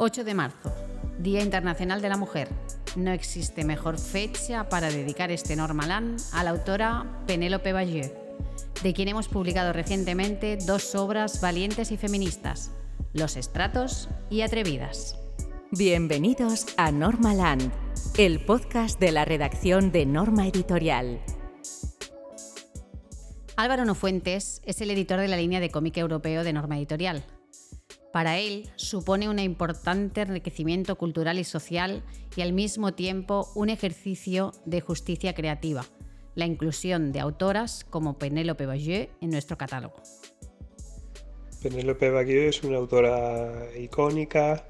8 de marzo, Día Internacional de la Mujer. No existe mejor fecha para dedicar este Normaland a la autora Penélope Bagieux, de quien hemos publicado recientemente dos obras valientes y feministas, Los estratos y Atrevidas. Bienvenidos a Normaland, el podcast de la redacción de Norma Editorial. Álvaro Nofuentes es el editor de la línea de cómic europeo de Norma Editorial para él supone un importante enriquecimiento cultural y social y al mismo tiempo un ejercicio de justicia creativa, la inclusión de autoras como Penélope Bagieux en nuestro catálogo. Penélope Bagieux es una autora icónica,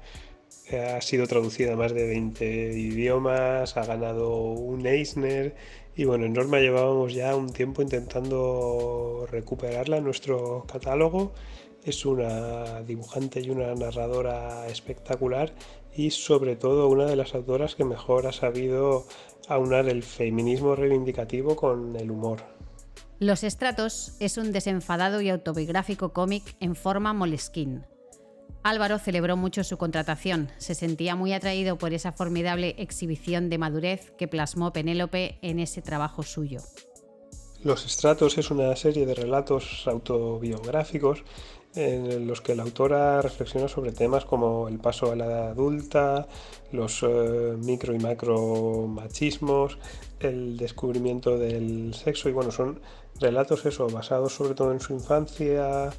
ha sido traducida a más de 20 idiomas, ha ganado un Eisner y bueno, en Norma llevábamos ya un tiempo intentando recuperarla en nuestro catálogo es una dibujante y una narradora espectacular y sobre todo una de las autoras que mejor ha sabido aunar el feminismo reivindicativo con el humor. Los Estratos es un desenfadado y autobiográfico cómic en forma moleskin. Álvaro celebró mucho su contratación, se sentía muy atraído por esa formidable exhibición de madurez que plasmó Penélope en ese trabajo suyo. Los Estratos es una serie de relatos autobiográficos en los que la autora reflexiona sobre temas como el paso a la edad adulta, los eh, micro y macro machismos, el descubrimiento del sexo y bueno, son relatos eso, basados sobre todo en su infancia,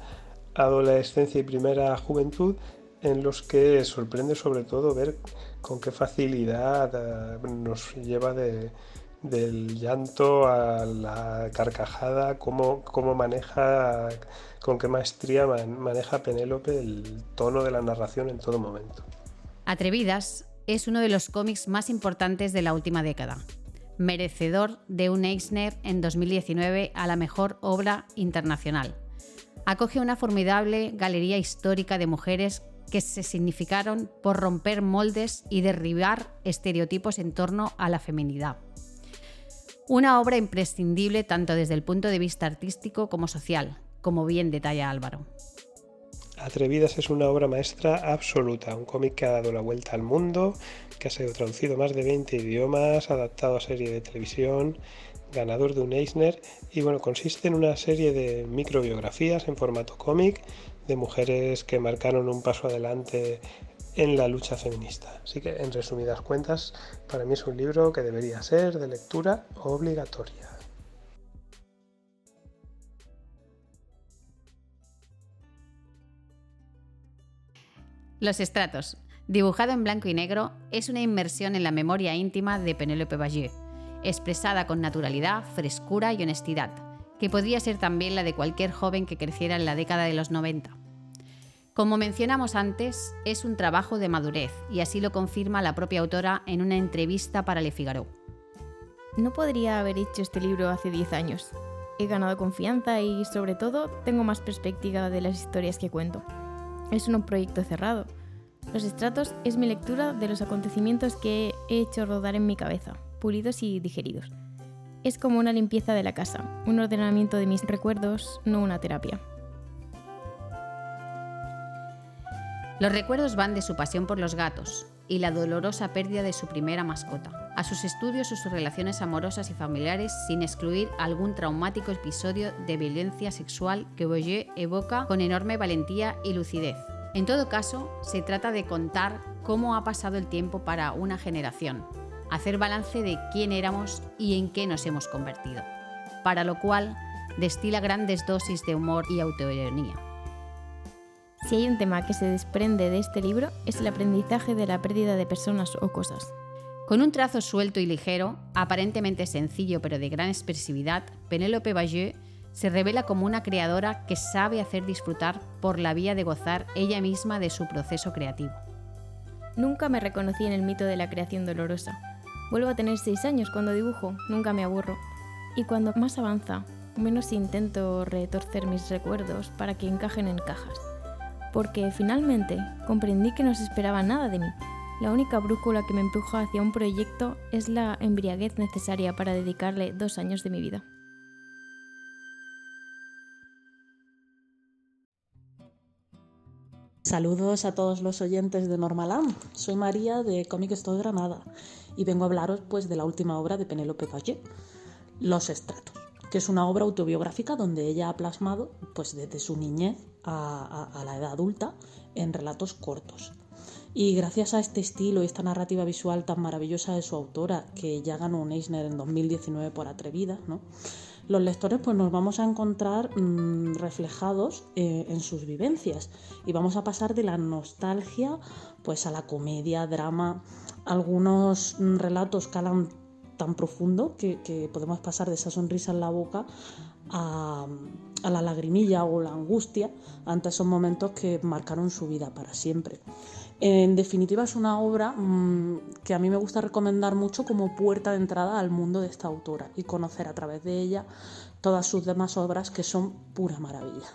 adolescencia y primera juventud, en los que sorprende sobre todo ver con qué facilidad eh, nos lleva de, del llanto a la carcajada, cómo, cómo maneja, con qué maestría maneja Penélope el tono de la narración en todo momento. Atrevidas es uno de los cómics más importantes de la última década, merecedor de un Eisner en 2019 a la mejor obra internacional. Acoge una formidable galería histórica de mujeres que se significaron por romper moldes y derribar estereotipos en torno a la feminidad. Una obra imprescindible tanto desde el punto de vista artístico como social, como bien detalla Álvaro. Atrevidas es una obra maestra absoluta, un cómic que ha dado la vuelta al mundo, que ha sido traducido más de 20 idiomas, adaptado a serie de televisión, ganador de un Eisner y bueno, consiste en una serie de microbiografías en formato cómic de mujeres que marcaron un paso adelante en la lucha feminista. Así que, en resumidas cuentas, para mí es un libro que debería ser de lectura obligatoria. Los estratos, dibujado en blanco y negro, es una inmersión en la memoria íntima de Penélope Bagieux, expresada con naturalidad, frescura y honestidad, que podría ser también la de cualquier joven que creciera en la década de los 90. Como mencionamos antes, es un trabajo de madurez y así lo confirma la propia autora en una entrevista para Le Figaro. No podría haber hecho este libro hace 10 años. He ganado confianza y sobre todo tengo más perspectiva de las historias que cuento. Es un proyecto cerrado. Los estratos es mi lectura de los acontecimientos que he hecho rodar en mi cabeza, pulidos y digeridos. Es como una limpieza de la casa, un ordenamiento de mis recuerdos, no una terapia. Los recuerdos van de su pasión por los gatos y la dolorosa pérdida de su primera mascota, a sus estudios o sus relaciones amorosas y familiares sin excluir algún traumático episodio de violencia sexual que Boyer evoca con enorme valentía y lucidez. En todo caso, se trata de contar cómo ha pasado el tiempo para una generación, hacer balance de quién éramos y en qué nos hemos convertido, para lo cual destila grandes dosis de humor y autoironía. Si hay un tema que se desprende de este libro es el aprendizaje de la pérdida de personas o cosas. Con un trazo suelto y ligero, aparentemente sencillo pero de gran expresividad, Penélope Bagieux se revela como una creadora que sabe hacer disfrutar por la vía de gozar ella misma de su proceso creativo. Nunca me reconocí en el mito de la creación dolorosa. Vuelvo a tener seis años cuando dibujo, nunca me aburro. Y cuando más avanza, menos intento retorcer mis recuerdos para que encajen en cajas porque finalmente comprendí que no se esperaba nada de mí. La única brújula que me empuja hacia un proyecto es la embriaguez necesaria para dedicarle dos años de mi vida. Saludos a todos los oyentes de Normalam. Soy María de Comic Store Granada y vengo a hablaros pues de la última obra de Penélope Paget, Los Estratos, que es una obra autobiográfica donde ella ha plasmado pues desde su niñez a, la edad adulta en relatos cortos. Y gracias a este estilo y esta narrativa visual tan maravillosa de su autora, que ya ganó un Eisner en 2019 por Atrevida, los lectores pues nos vamos a encontrar mm, reflejados eh, en sus vivencias y vamos a pasar de la nostalgia pues a la comedia, drama, algunos mm, relatos calan tan profundo que, podemos pasar de esa sonrisa en la boca a, a, la lagrimilla o la angustia ante esos momentos que marcaron su vida para siempre. En definitiva, es una obra mm, que a mí me gusta recomendar mucho como puerta de entrada al mundo de esta autora y conocer a través de ella todas sus demás obras que son pura maravilla.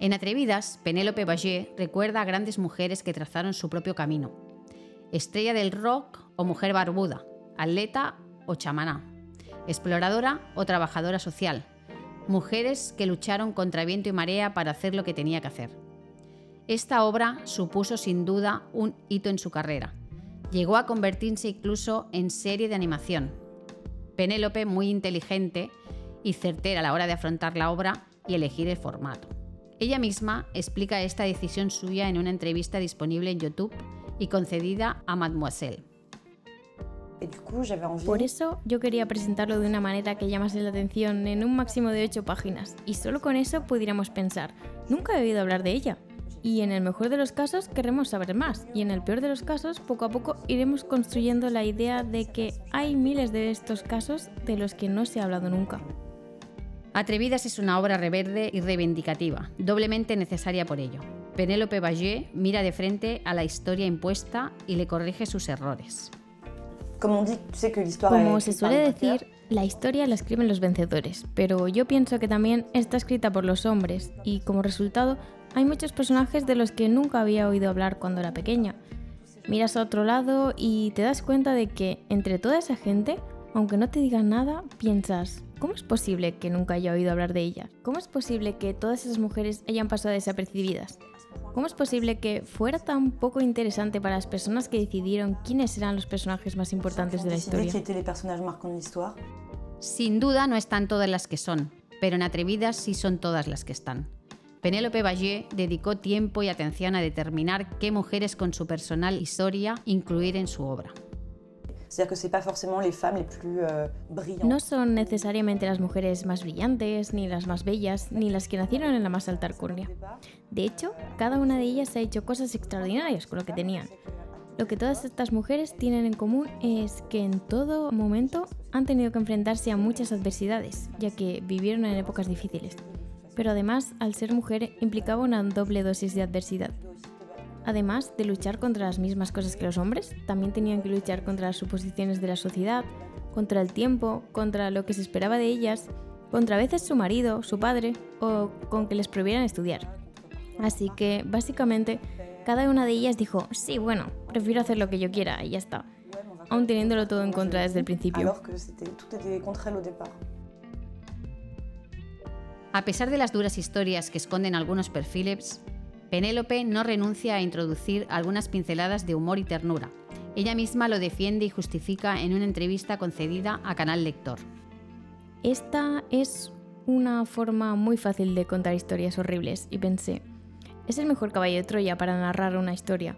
En Atrevidas, Penélope Bagé recuerda a grandes mujeres que trazaron su propio camino. Estrella del rock o mujer barbuda, atleta o chamaná, exploradora o trabajadora social, mujeres que lucharon contra viento y marea para hacer lo que tenía que hacer. Esta obra supuso sin duda un hito en su carrera. Llegó a convertirse incluso en serie de animación. Penélope, muy inteligente y certera a la hora de afrontar la obra y elegir el formato. Ella misma explica esta decisión suya en una entrevista disponible en YouTube y concedida a Mademoiselle. Por eso yo quería presentarlo de una manera que llamase la atención en un máximo de 8 páginas y solo con eso pudiéramos pensar, nunca he oído hablar de ella. Y en el mejor de los casos queremos saber más y en el peor de los casos poco a poco iremos construyendo la idea de que hay miles de estos casos de los que no se ha hablado nunca. Atrevidas es una obra reverde y reivindicativa, doblemente necesaria por ello. Penélope Bagé mira de frente a la historia impuesta y le corrige sus errores. Como se suele decir, la historia la escriben los vencedores, pero yo pienso que también está escrita por los hombres y como resultado hay muchos personajes de los que nunca había oído hablar cuando era pequeña. Miras a otro lado y te das cuenta de que entre toda esa gente, aunque no te digan nada, piensas, ¿cómo es posible que nunca haya oído hablar de ella? ¿Cómo es posible que todas esas mujeres hayan pasado desapercibidas? ¿Cómo es posible que fuera tan poco interesante para las personas que decidieron quiénes eran los personajes más importantes de la historia? Sin duda no están todas las que son, pero en Atrevidas sí son todas las que están. Penélope Vallée dedicó tiempo y atención a determinar qué mujeres con su personal historia incluir en su obra. No son necesariamente las mujeres más brillantes, ni las más bellas, ni las que nacieron en la más alta alcurnia. De hecho, cada una de ellas ha hecho cosas extraordinarias con lo que tenían. Lo que todas estas mujeres tienen en común es que en todo momento han tenido que enfrentarse a muchas adversidades, ya que vivieron en épocas difíciles. Pero además, al ser mujer, implicaba una doble dosis de adversidad. Además de luchar contra las mismas cosas que los hombres, también tenían que luchar contra las suposiciones de la sociedad, contra el tiempo, contra lo que se esperaba de ellas, contra a veces su marido, su padre o con que les prohibieran estudiar. Así que, básicamente, cada una de ellas dijo, sí, bueno, prefiero hacer lo que yo quiera y ya está, aún teniéndolo todo en contra desde el principio. A pesar de las duras historias que esconden algunos perfiles, Penélope no renuncia a introducir algunas pinceladas de humor y ternura. Ella misma lo defiende y justifica en una entrevista concedida a Canal Lector. Esta es una forma muy fácil de contar historias horribles y pensé, es el mejor caballo de Troya para narrar una historia,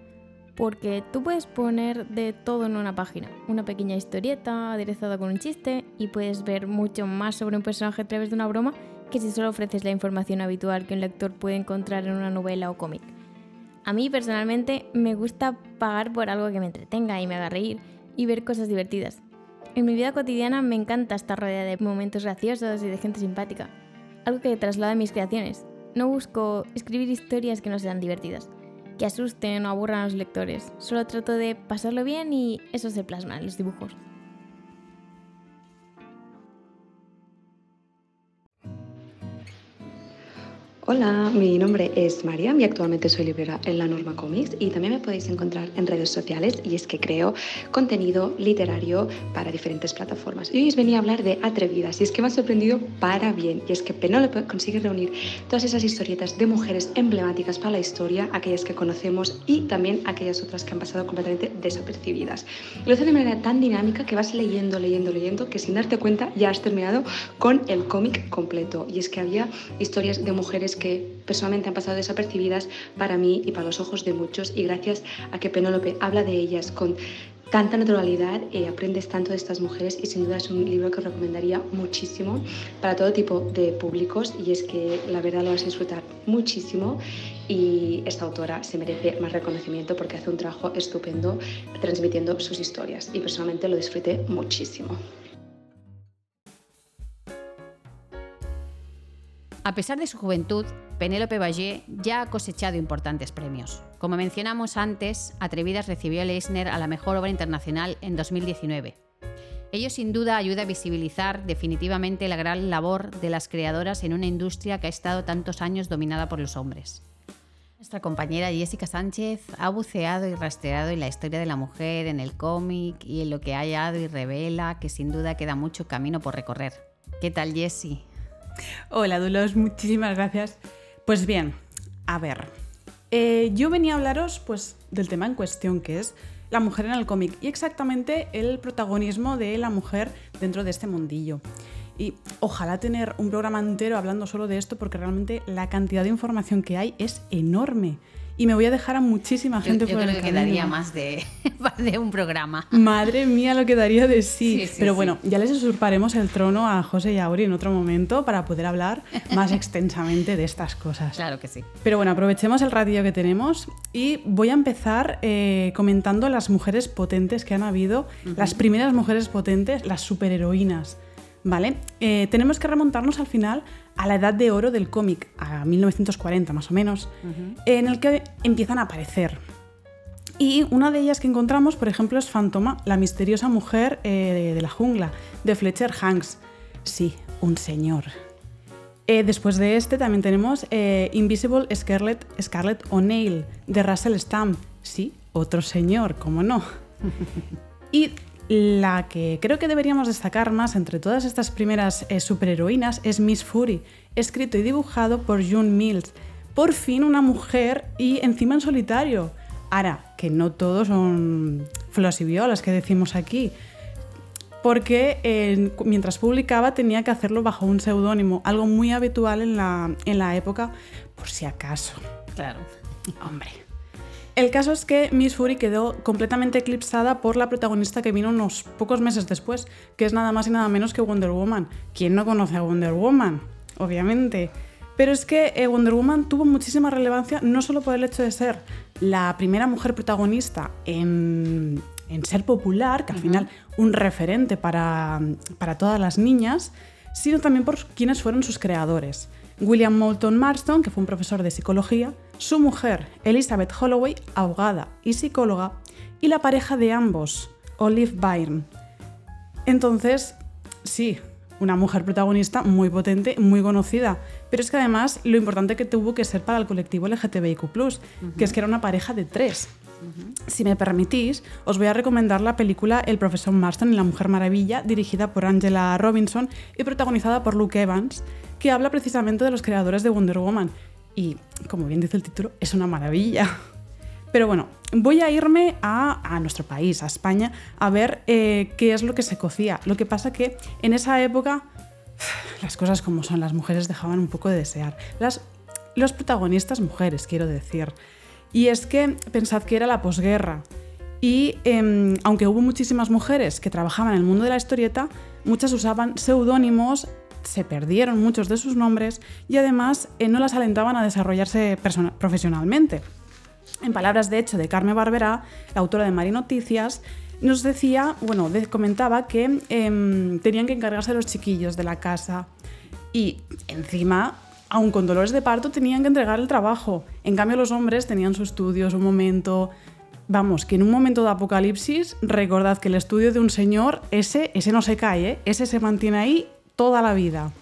porque tú puedes poner de todo en una página, una pequeña historieta aderezada con un chiste y puedes ver mucho más sobre un personaje a través de una broma que si solo ofreces la información habitual que un lector puede encontrar en una novela o cómic. A mí personalmente me gusta pagar por algo que me entretenga y me haga reír y ver cosas divertidas. En mi vida cotidiana me encanta estar rodeada de momentos graciosos y de gente simpática, algo que traslada mis creaciones. No busco escribir historias que no sean divertidas, que asusten o aburran a los lectores, solo trato de pasarlo bien y eso se plasma en los dibujos. Hola, mi nombre es María y actualmente soy librera en La Norma Comics y también me podéis encontrar en redes sociales y es que creo contenido literario para diferentes plataformas. Y hoy os venía a hablar de Atrevidas y es que me ha sorprendido para bien y es que Penélope consigue reunir todas esas historietas de mujeres emblemáticas para la historia, aquellas que conocemos y también aquellas otras que han pasado completamente desapercibidas. Lo hace de manera tan dinámica que vas leyendo, leyendo, leyendo que sin darte cuenta ya has terminado con el cómic completo y es que había historias de mujeres que personalmente han pasado desapercibidas para mí y para los ojos de muchos y gracias a que Penélope habla de ellas con tanta naturalidad, eh, aprendes tanto de estas mujeres y sin duda es un libro que recomendaría muchísimo para todo tipo de públicos y es que la verdad lo vas a disfrutar muchísimo y esta autora se merece más reconocimiento porque hace un trabajo estupendo transmitiendo sus historias y personalmente lo disfruté muchísimo. A pesar de su juventud, Penélope Ballé ya ha cosechado importantes premios. Como mencionamos antes, Atrevidas recibió el Eisner a la mejor obra internacional en 2019. Ello sin duda ayuda a visibilizar definitivamente la gran labor de las creadoras en una industria que ha estado tantos años dominada por los hombres. Nuestra compañera Jessica Sánchez ha buceado y rastreado en la historia de la mujer, en el cómic y en lo que ha hallado y revela que sin duda queda mucho camino por recorrer. ¿Qué tal, Jessie? Hola, Dulos, muchísimas gracias. Pues bien, a ver, eh, yo venía a hablaros pues, del tema en cuestión, que es la mujer en el cómic y exactamente el protagonismo de la mujer dentro de este mundillo. Y ojalá tener un programa entero hablando solo de esto porque realmente la cantidad de información que hay es enorme y me voy a dejar a muchísima gente yo, yo creo que quedaría más de, de, un programa. Madre mía, lo que daría de sí. Pero bueno, ya les usurparemos el trono a José y a Auri en otro momento para poder hablar más extensamente de estas cosas. Claro que sí. Pero bueno, aprovechemos el ratillo que tenemos y voy a empezar eh, comentando las mujeres potentes que han habido, las primeras mujeres potentes, las superheroínas. ¿Vale? Eh, tenemos que remontarnos al final a la edad de oro del cómic, a 1940 más o menos, en el que empiezan a aparecer. Y una de ellas que encontramos, por ejemplo, es Fantoma, la misteriosa mujer eh, de la jungla, de Fletcher Hanks. Sí, un señor. Eh, después de este también tenemos Invisible Scarlet, Scarlet O'Neill, de Russell Stamp. Sí, otro señor, ¿cómo no? y la que creo que deberíamos destacar más entre todas estas primeras eh, superheroínas es Miss Fury, escrito y dibujado por June Mills. Por fin una mujer y encima en solitario. Ahora, que no todos son flos y violas que decimos aquí, porque mientras publicaba tenía que hacerlo bajo un seudónimo, algo muy habitual en la, en la época, por si acaso. Claro. Hombre. El caso es que Miss Fury quedó completamente eclipsada por la protagonista que vino unos pocos meses después, que es nada más y nada menos que Wonder Woman. ¿Quién no conoce a Wonder Woman? Obviamente. Pero es que eh, Wonder Woman tuvo muchísima relevancia no solo por el hecho de ser la primera mujer protagonista en, ser popular, que al final un referente para, para todas las niñas, sino también por quienes fueron sus creadores. William Moulton Marston, que fue un profesor de psicología, su mujer, Elizabeth Holloway, abogada y psicóloga, y la pareja de ambos, Olive Byrne. Entonces, sí, una mujer protagonista muy potente, muy conocida, pero es que además lo importante que tuvo que ser para el colectivo LGTBIQ, que es que era una pareja de tres. Si me permitís, os voy a recomendar la película El profesor Marston y la Mujer Maravilla, dirigida por Angela Robinson y protagonizada por Luke Evans, que habla precisamente de los creadores de Wonder Woman. Y, como bien dice el título, es una maravilla. Pero bueno, voy a irme a, nuestro país, a España, a ver eh, qué es lo que se cocía. Lo que pasa que en esa época las cosas como son, las mujeres dejaban un poco de desear. Las, los protagonistas mujeres, quiero decir. Y es que pensad que era la posguerra. Y em, aunque hubo muchísimas mujeres que trabajaban en el mundo de la historieta, muchas usaban seudónimos se perdieron muchos de sus nombres y además eh, no las alentaban a desarrollarse profesionalmente. En palabras de hecho de Carmen Barberá, la autora de Mari Noticias, nos decía, bueno, comentaba que em, tenían que encargarse los chiquillos de la casa y encima, aun con dolores de parto, tenían que entregar el trabajo. En cambio, los hombres tenían su estudio, su momento. Vamos, que en un momento de apocalipsis, recordad que el estudio de un señor, ese, ese no se cae, ¿eh? ese se mantiene ahí toda la vida.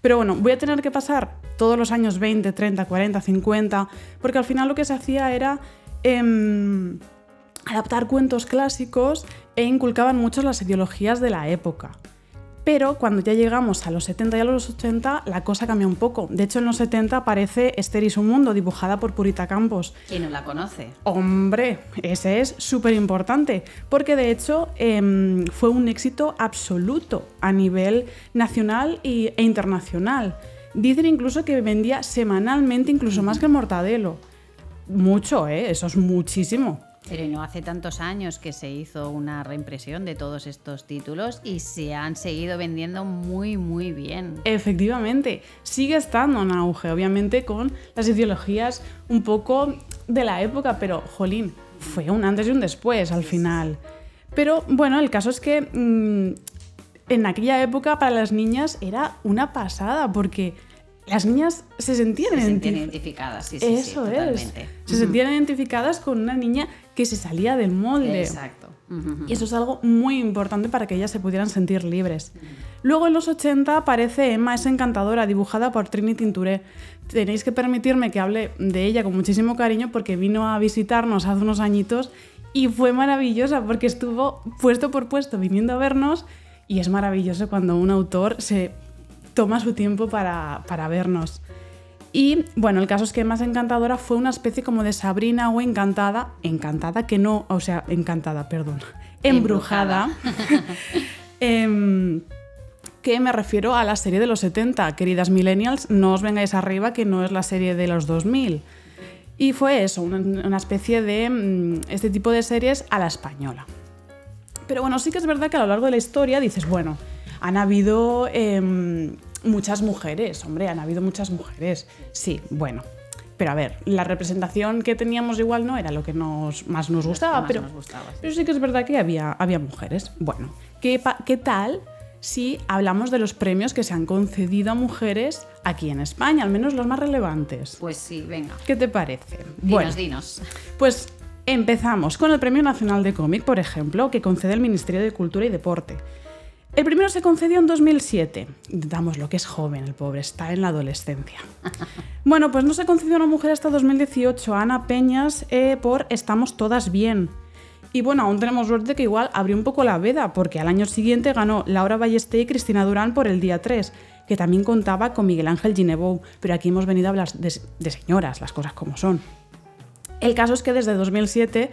Pero bueno, voy a tener que pasar todos los años 20, 30, 40, 50, porque al final lo que se hacía era em, adaptar cuentos clásicos e inculcaban mucho las ideologías de la época. Pero cuando ya llegamos a los 70 y a los 80, la cosa cambia un poco. De hecho, en los 70 aparece Esther y su mundo, dibujada por Purita Campos. ¿Quién no la conoce? Hombre, ese es súper importante, porque de hecho em, fue un éxito absoluto a nivel nacional y- e internacional. Dicen incluso que vendía semanalmente, incluso más que el Mortadelo. Mucho, ¿eh? Eso es muchísimo. Pero no hace tantos años que se hizo una reimpresión de todos estos títulos y se han seguido vendiendo muy, muy bien. Efectivamente, sigue estando en auge, obviamente con las ideologías un poco de la época, pero jolín, fue un antes y un después al final. Pero bueno, el caso es que mm, en aquella época para las niñas era una pasada, porque las niñas se sentían, Se sentían identi- identificadas, sí, sí, sí, Eso es. Se sentían identificadas con una niña que se salía del molde. Exacto. Y eso es algo muy importante para que ellas se pudieran sentir libres. Luego en los 80 aparece Emma es encantadora, dibujada por Trini Tinturé. Tenéis que permitirme que hable de ella con muchísimo cariño porque vino a visitarnos hace unos añitos y fue maravillosa porque estuvo puesto por puesto viniendo a vernos y es maravilloso cuando un autor se toma su tiempo para, para vernos. Y bueno, el caso es que Más Encantadora fue una especie como de Sabrina o Encantada, encantada que no, o sea, encantada, perdón, embrujada, Em, que me refiero a la serie de los 70. Queridas millennials, no os vengáis arriba que no es la serie de los 2000. Y fue eso, una, una especie de mm, este tipo de series a la española. Pero bueno, sí que es verdad que a lo largo de la historia dices, bueno, han habido em, muchas mujeres, hombre, han habido muchas mujeres. Sí, bueno. Pero a ver, la representación que teníamos igual no era lo que nos, más nos gustaba, más pero, nos gustaba, sí. pero sí que es verdad que había, había mujeres. Bueno, ¿qué, pa- ¿qué tal si hablamos de los premios que se han concedido a mujeres aquí en España, al menos los más relevantes? Pues sí, venga. ¿Qué te parece? Dinos, dinos. Pues empezamos con el Premio Nacional de Cómic, por ejemplo, que concede el Ministerio de Cultura y Deporte. El primero se concedió en 2007. Damos lo que es joven, el pobre, está en la adolescencia. Bueno, pues no se concedió a una mujer hasta 2018, a Ana Peñas, eh, por Estamos Todas Bien. Y bueno, aún tenemos suerte que igual abrió un poco la veda, porque al año siguiente ganó Laura Ballesté y Cristina Durán por el día 3, que también contaba con Miguel Ángel Ginebou. Pero aquí hemos venido a hablar de, de señoras, las cosas como son. El caso es que desde 2007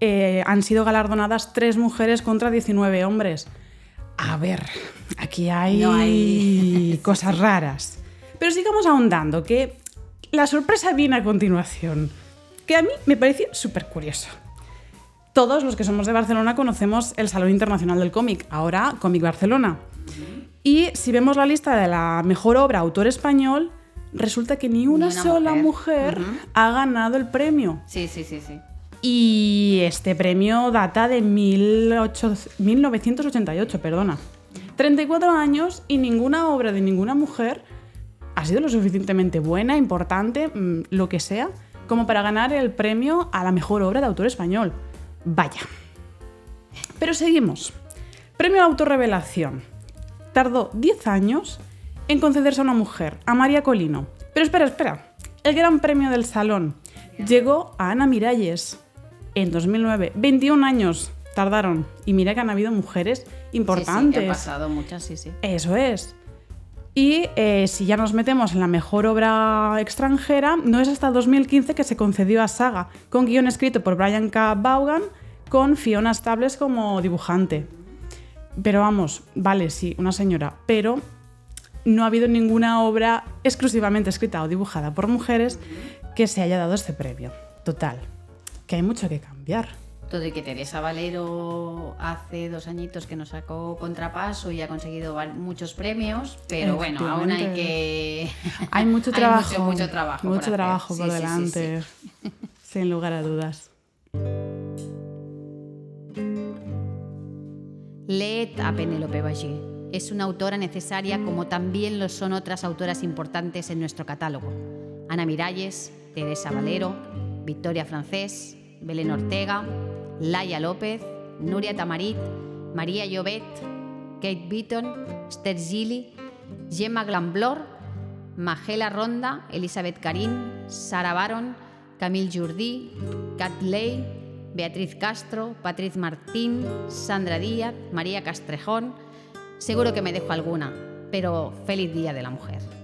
eh, han sido galardonadas tres mujeres contra 19 hombres. A ver, aquí hay, No hay- cosas raras. Pero sigamos ahondando, que la sorpresa viene a continuación, que a mí me parece súper curioso. Todos los que somos de Barcelona conocemos el Salón Internacional del Cómic, ahora Cómic Barcelona. Y si vemos la lista de la mejor obra autor español, resulta que ni una, una sola mujer. mujer, ha ganado el premio. Sí, sí, sí, sí. Y este premio data de 18 1988, perdona. 34 años y ninguna obra de ninguna mujer ha sido lo suficientemente buena, importante, mm, lo que sea, como para ganar el premio a la mejor obra de autor español. Vaya. Pero seguimos. Premio autorrevelación. Tardó 10 años en concederse a una mujer, a María Colino. Pero espera, espera. El gran premio del salón llegó a Ana Miralles en 2009. 21 años tardaron. Y mira que han habido mujeres importantes. Sí, sí, ha pasado muchas, sí, sí. Eso es. Y eh, si ya nos metemos en la mejor obra extranjera, no es hasta 2015 que se concedió a Saga, con guion escrito por Brian K. Vaughan, con Fiona Stables como dibujante. Pero vamos, vale, sí, una señora, pero no ha habido ninguna obra exclusivamente escrita o dibujada por mujeres que se haya dado este premio. Total, que hay mucho que cambiar. Todo y que Teresa Valero hace dos añitos que nos sacó Contrapaso y ha conseguido muchos premios, pero bueno, aún hay que... Hay mucho Hay trabajo. mucho, mucho trabajo por Mucho hacer. trabajo Sí, por sí, sí, delante. Sin lugar a dudas. Leed a Penélope Bagé. Es una autora necesaria como también lo son otras autoras importantes en nuestro catálogo. Ana Miralles, Teresa Valero, Victoria Francés, Belén Ortega, Laia López, Nuria Tamarit, María Llobet, Kate Beaton, Esther Gilly, Gemma Glamblor, Magela Ronda, Elizabeth Karim, Sara Baron, Camille Jourdí, Kat Ley, Beatriz Castro, Patriz Martín, Sandra Díaz, María Castrejón. Seguro que me dejo alguna, pero feliz Día de la Mujer.